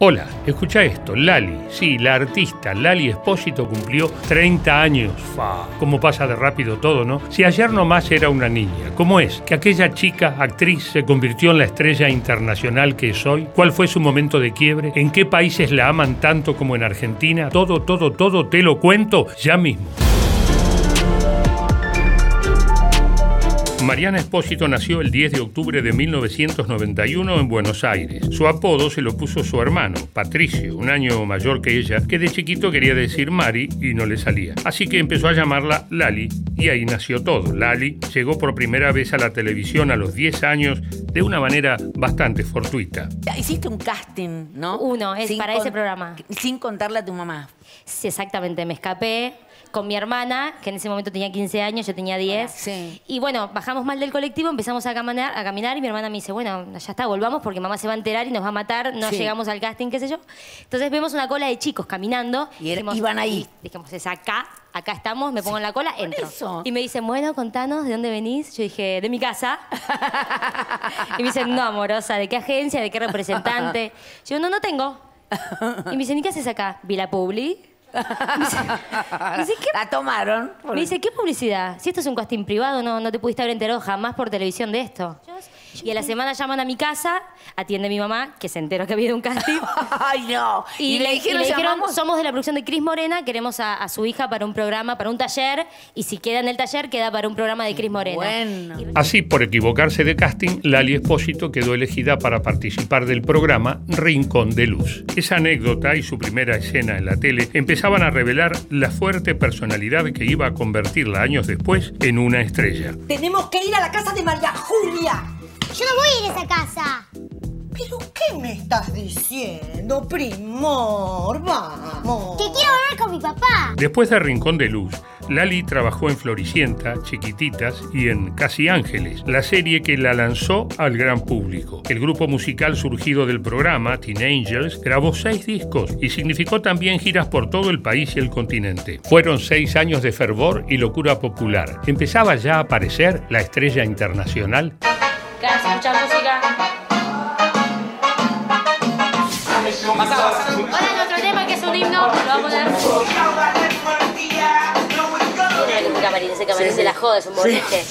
Hola, escucha esto, Lali, sí, la artista Lali Espósito cumplió 30 años. Fa, cómo pasa de rápido todo, ¿no? Si ayer nomás era una niña, ¿cómo es? Que aquella chica, actriz, se convirtió en la estrella internacional que es hoy. ¿Cuál fue su momento de quiebre? ¿En qué países la aman tanto como en Argentina? Todo, todo, todo te lo cuento ya mismo. Mariana Espósito nació el 10 de octubre de 1991 en Buenos Aires. Su apodo se lo puso su hermano, Patricio, un año mayor que ella, que de chiquito quería decir Mari y no le salía. Así que empezó a llamarla Lali y ahí nació todo. Lali llegó por primera vez a la televisión a los 10 años de una manera bastante fortuita. Hiciste un casting, ¿no? Uno, es para ese programa. Sin contarle a tu mamá. Sí, exactamente, me escapé con mi hermana, que en ese momento tenía 15 años, yo tenía 10. Sí. Y bueno, bajamos mal del colectivo, empezamos a caminar, a caminar y mi hermana me dice, bueno, ya está, volvamos porque mamá se va a enterar y nos va a matar, no Sí. llegamos al casting, qué sé yo. Entonces vemos una cola de chicos caminando. Y era- iban ahí. Dijimos, es acá, acá estamos, me pongo en la cola, entro. eso. Y me dicen, bueno, contanos, ¿de dónde venís? Yo dije, de mi casa. y me dicen, no, amorosa, ¿de qué agencia? ¿De qué representante? Yo, no, no tengo. Y me dicen, ¿y qué haces acá? Vi la publi. Me dice, me dice, ¿qué La tomaron. me dice, ¿qué publicidad? Si esto es un casting privado, no, no te pudiste haber enterado jamás por televisión de esto. Y a la semana llaman a mi casa, atiende mi mamá, que se enteró que había un casting. Ay, no. Y, le, dijeron, llamamos. somos de la producción de Cris Morena, queremos a, a su hija para un programa, para un taller, y si queda en el taller, queda para un programa de Cris Morena. Bueno. Así, por equivocarse de casting, Lali Espósito quedó elegida para participar del programa Rincón de Luz. Esa anécdota y su primera escena en la tele empezaban a revelar la fuerte personalidad que iba a convertirla años después en una estrella. Tenemos que ir a la casa de María Julia. Yo no voy a ir a esa casa. ¿Pero qué me estás diciendo, primor? Vamos. Que quiero hablar con mi papá. Después de Rincón de Luz, Lali trabajó en Floricienta, Chiquititas y en Casi Ángeles, la serie que la lanzó al gran público. El grupo musical surgido del programa, Teen Angels, grabó seis discos y significó también giras por todo el país y el continente. Fueron seis años de fervor y locura popular. Empezaba ya a aparecer la estrella internacional. De escuchar música. Ahora nuestro tema, que es un himno, lo vamos a poner. Mira que ese camarín, ese camarín se la joda, es un boliche.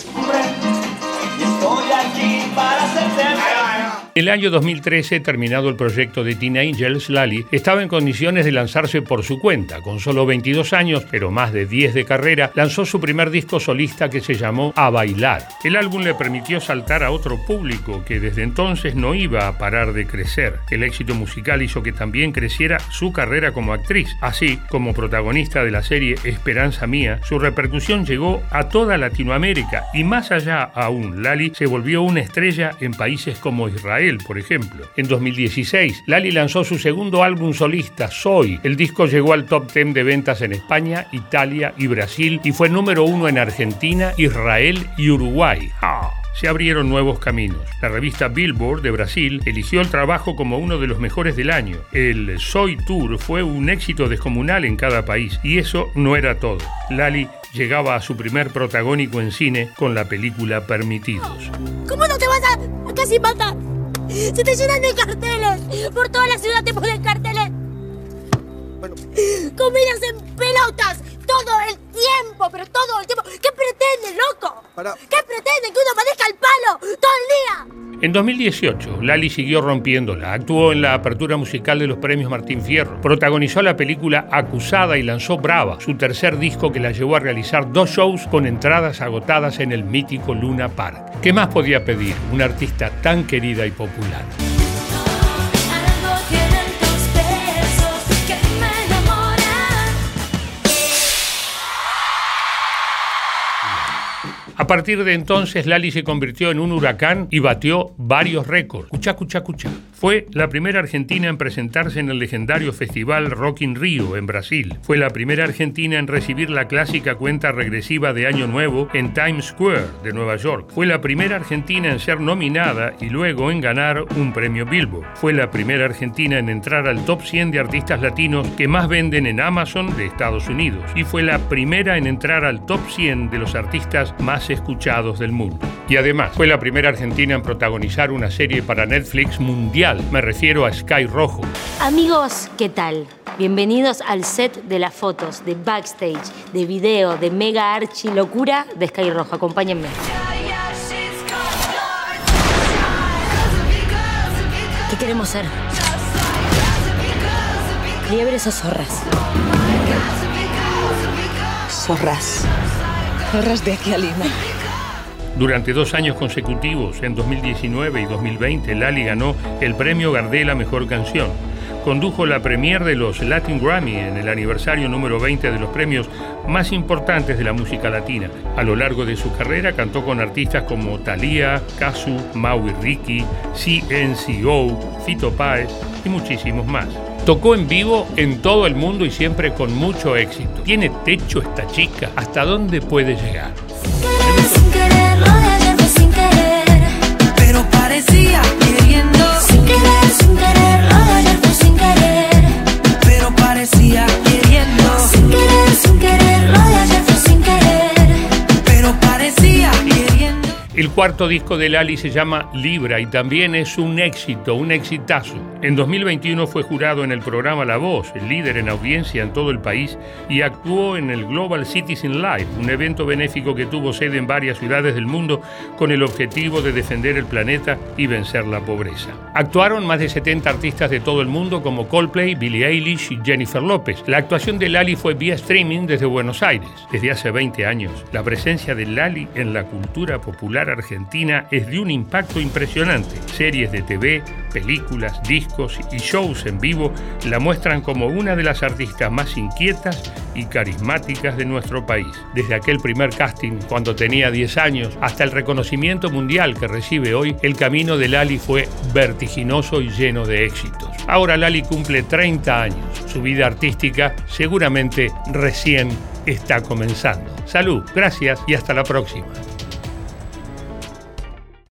El año 2013, terminado el proyecto de Teen Angels, Lali estaba en condiciones de lanzarse por su cuenta. Con solo 22 años, pero más de 10 de carrera, lanzó su primer disco solista que se llamó A Bailar. El álbum le permitió saltar a otro público que desde entonces no iba a parar de crecer. El éxito musical hizo que también creciera su carrera como actriz. Así, como protagonista de la serie Esperanza Mía, su repercusión llegó a toda Latinoamérica y más allá aún, Lali se volvió una estrella en países como Israel, por ejemplo. En 2016, Lali lanzó su segundo álbum solista, Soy. El disco llegó al top 10 de ventas en España, Italia y Brasil y fue número uno en Argentina, Israel y Uruguay. ¡Ja! se abrieron nuevos caminos. La revista Billboard de Brasil eligió el trabajo como uno de los mejores del año. El Soy Tour fue un éxito descomunal en cada país y eso no era todo. Lali llegaba a su primer protagónico en cine con la película Permitidos. ¿Cómo no te vas a, a casi matar? Se te llenan de carteles. Por toda la ciudad te ponen carteles. Comidas en pelotas. Todo el tiempo, pero todo el tiempo. ¿Qué pretenden, loco? ¿Qué pretenden? Que uno padezca el En 2018, Lali siguió rompiéndola. Actuó en la apertura musical de los premios Martín Fierro. Protagonizó la película Acusada y lanzó Brava, su tercer disco que la llevó a realizar dos shows con entradas agotadas en el mítico Luna Park. ¿Qué más podía pedir una artista tan querida y popular? A partir de entonces, Lali se convirtió en un huracán y batió varios récords. Cuchá, cuchá, cuchá. Fue la primera argentina en presentarse en el legendario festival Rock in Rio, en Brasil. Fue la primera argentina en recibir la clásica cuenta regresiva de Año Nuevo en Times Square de Nueva York. Fue la primera argentina en ser nominada y luego en ganar un premio Billboard. Fue la primera argentina en entrar al top 100 de artistas latinos que más venden en Amazon de Estados Unidos. Y fue la primera en entrar al top 100 de los artistas más escuchados del mundo. Y además, fue la primera argentina en protagonizar una serie para Netflix mundial mundial. Me refiero a Sky Rojo. Amigos, ¿qué tal? Bienvenidos al set de las fotos, de backstage, de video, de mega archi locura de Sky Rojo. Acompáñenme. ¿Qué queremos ser? ¿Liebres o zorras? Zorras. Zorras de aquí a Lima. Durante dos años consecutivos, en 2019 y 2020, Lali ganó el premio Gardel a Mejor Canción. Condujo la premier de los Latin Grammy en el aniversario número 20 de los premios más importantes de la música latina. A lo largo de su carrera cantó con artistas como Thalía, Casu, Maui Ricky, CNCO, Fito Páez y muchísimos más. Tocó en vivo en todo el mundo y siempre con mucho éxito. ¿Tiene techo esta chica? ¿Hasta dónde puede llegar? Parecía cuarto disco de Lali se llama Libra y también es un éxito, un exitazo. En 2021 fue jurado en el programa La Voz, el líder en audiencia en todo el país, y actuó en el Global Citizen Live, un evento benéfico que tuvo sede en varias ciudades del mundo con el objetivo de defender el planeta y vencer la pobreza. Actuaron más de 70 artistas de todo el mundo como Coldplay, Billie Eilish y Jennifer López. La actuación de Lali fue vía streaming desde Buenos Aires. Desde hace 20 años, la presencia de Lali en la cultura popular argentina es de un impacto impresionante. Series de TV, películas, discos y shows en vivo la muestran como una de las artistas más inquietas y carismáticas de nuestro país. Desde aquel primer casting cuando tenía 10 años hasta el reconocimiento mundial que recibe hoy, el camino de Lali fue vertiginoso y lleno de éxitos. Ahora Lali cumple 30 años. Su vida artística seguramente recién está comenzando. Salud, gracias y hasta la próxima.